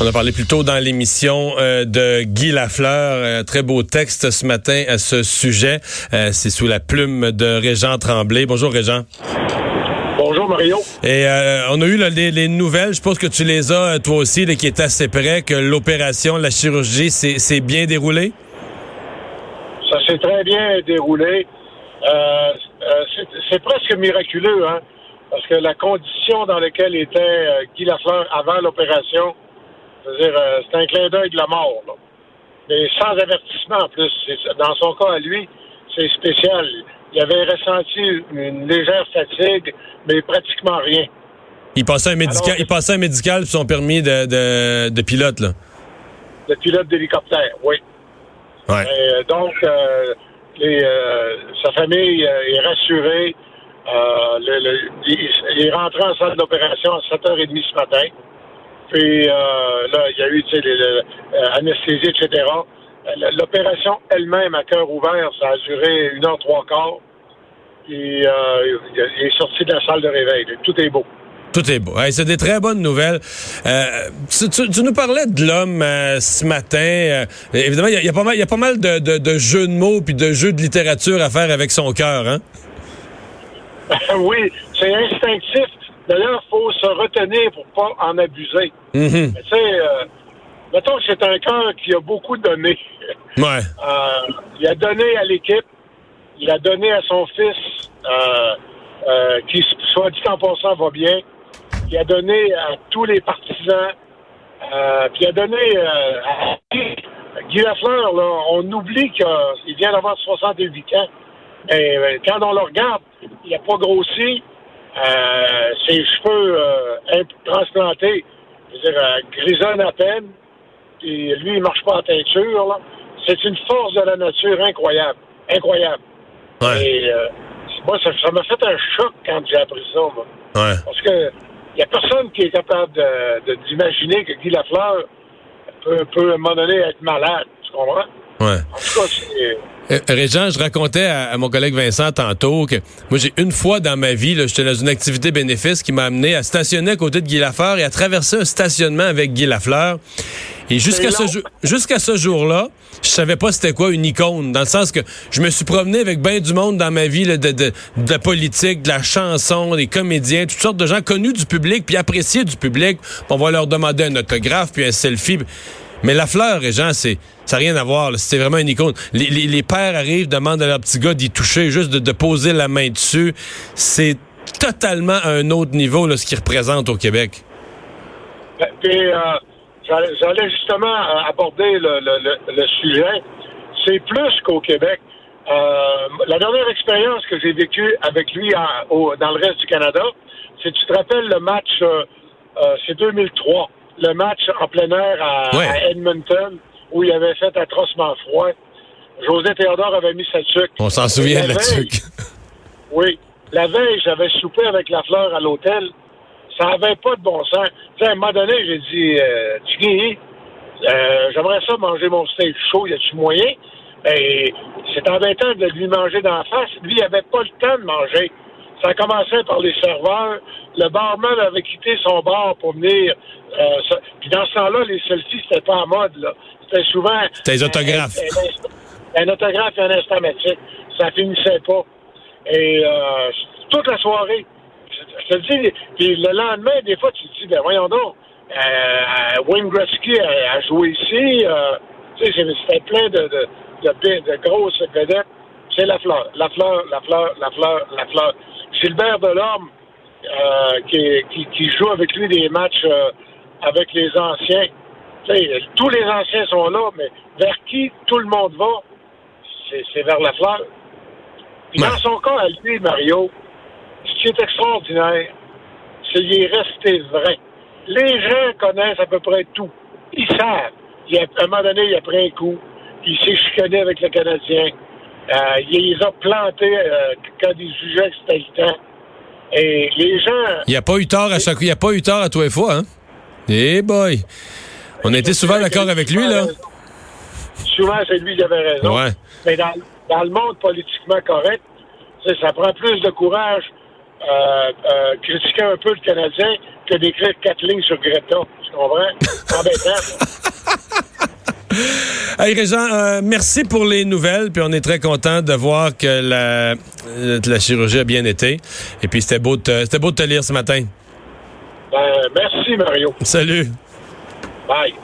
On a parlé plus tôt dans l'émission euh, de Guy Lafleur. Euh, très beau texte ce matin à ce sujet. Euh, c'est sous la plume de Régent Tremblay. Bonjour Régent. Bonjour Mario. Et on a eu les, nouvelles, je pense que tu les as toi aussi, qui est assez près, que l'opération, la chirurgie s'est bien déroulée? Ça s'est très bien déroulé. c'est presque miraculeux, hein? Parce que la condition dans laquelle était Guy Lafleur avant l'opération, c'est-à-dire, euh, c'est un clin d'œil de la mort. Mais sans avertissement en plus. Dans son cas à lui, c'est spécial. Il avait ressenti une légère fatigue, mais pratiquement rien. Il passait un médical, il passait un médical sur son permis de, de, pilote, là. De pilote d'hélicoptère, oui. Ouais. Euh, donc, sa famille est rassurée. Euh, le, il, est rentré en salle d'opération à 7h30 ce matin. Puis euh, là, il y a eu l'anesthésie, euh, etc. L'opération elle-même à cœur ouvert, ça a duré une heure trois quarts. Et euh, il est sorti de la salle de réveil. Tout est beau. Tout est beau. c'est des très bonnes nouvelles. Euh, tu, nous parlais de l'homme euh, ce matin. évidemment, il y, a, pas mal, y a pas mal de, de, de, jeux de mots puis de jeux de littérature à faire avec son cœur. Hein? oui, c'est instinctif. D'ailleurs, il faut se retenir pour pas en abuser. Mm-hmm. Tu sais, euh, mettons que c'est un cœur qui a beaucoup donné. Ouais. Euh, il a donné à l'équipe, il a donné à son fils, euh, qui, soit dit en passant, va bien. Il a donné à tous les partisans. puis il a donné à Guy Lafleur, là, on oublie qu'il vient d'avoir 68 ans. Et ben, quand on le regarde, il n'a pas grossi. Euh, ses cheveux euh, transplantés, je veux dire, euh, grisonnent à peine. Et lui, il marche pas en teinture. C'est une force de la nature incroyable. Incroyable. Et moi, ça, m'a fait un choc quand j'ai appris ça. Moi. Ouais. Parce que il n'y a personne qui est capable d'imaginer de, que Guy Lafleur peut, peut, à un moment donné, être malade. Tu comprends? Ouais. En tout cas, c'est euh, Régent, je racontais à, mon collègue Vincent tantôt que moi, j'ai une fois dans ma vie, j'étais dans une activité bénéfice qui m'a amené à stationner à côté de Guy Lafleur et à traverser un stationnement avec Guy Lafleur. Et jusqu'à ce, jusqu'à ce jour-là, je savais pas c'était quoi une icône, dans le sens que je me suis promené avec bien du monde dans ma vie, de, de, de, la politique, de la chanson, des comédiens, toutes sortes de gens connus du public, puis appréciés du public. On va leur demander un autographe, puis un selfie. Mais la fleur, Régent, c'est, ça n'a rien à voir. C'est vraiment une icône. Les, pères arrivent, demandent à leur petit gars d'y toucher, juste de, poser la main dessus. C'est totalement un autre niveau, ce qu'il représente au Québec. Ben, euh, j'allais justement euh, aborder le, sujet. C'est plus qu'au Québec. Euh, la dernière expérience que j'ai vécue avec lui dans le reste du Canada, c'est, tu te rappelles le match, c'est 2003 le match en plein air à, Edmonton où il avait fait atrocement froid. José Théodore avait mis sa tuque. On s'en souvient, la, tuque. Oui. La veille, j'avais soupé avec la fleur à l'hôtel. Ça n'avait pas de bon sens. à un moment donné, j'ai dit, euh, tu euh, j'aimerais ça manger mon steak chaud. Y a-tu moyen? Et c'est embêtant de lui manger d'en face. Lui, il avait pas le temps de manger. Ça commençait par les serveurs. Le barman avait quitté son bar pour venir. Euh, puis dans ce temps-là, les selfies, c'était pas en mode. là. C'était souvent... C'était des autographes. Un, autographe et un instamatique. Ça finissait pas. Et euh, toute la soirée, je, te dis, puis le lendemain, des fois, tu te dis, ben voyons donc, euh, Wayne Gretzky a, joué ici. Euh, tu sais, c'était plein de, de, de, de grosses vedettes. C'est la fleur, la fleur, la fleur, la fleur, la fleur. Gilbert Delorme, euh, qui, qui, joue avec lui des matchs euh, avec les anciens. tous les anciens sont là, mais vers qui tout le monde va, c'est vers la fleur. dans son cas, à lui, Mario, ce qui est extraordinaire, c'est qu'il est resté vrai. Les gens connaissent à peu près tout. Ils savent. Il a, à un moment donné, il a pris un coup. Il s'est chicané avec le Canadien. Euh, il les a plantés euh, quand il jugeait que c'était le temps. Et les gens. Il n'y a pas eu tort à chaque Il n'y a pas eu tort à toi et fois, hein? Eh boy! On a été souvent d'accord avec lui, là. Souvent, c'est lui qui avait raison. Ouais. Mais dans, dans le monde politiquement correct, ça prend plus de courage euh, euh, critiquer un peu le Canadien que d'écrire quatre lignes sur Greta. Tu tu comprends? Embêtant. Hey Régent, euh, merci pour les nouvelles, puis on est très content de voir que la, euh, la chirurgie a bien été. Et puis c'était beau, de c'était beau de te lire ce matin. Ben, merci, Mario. Salut. Bye.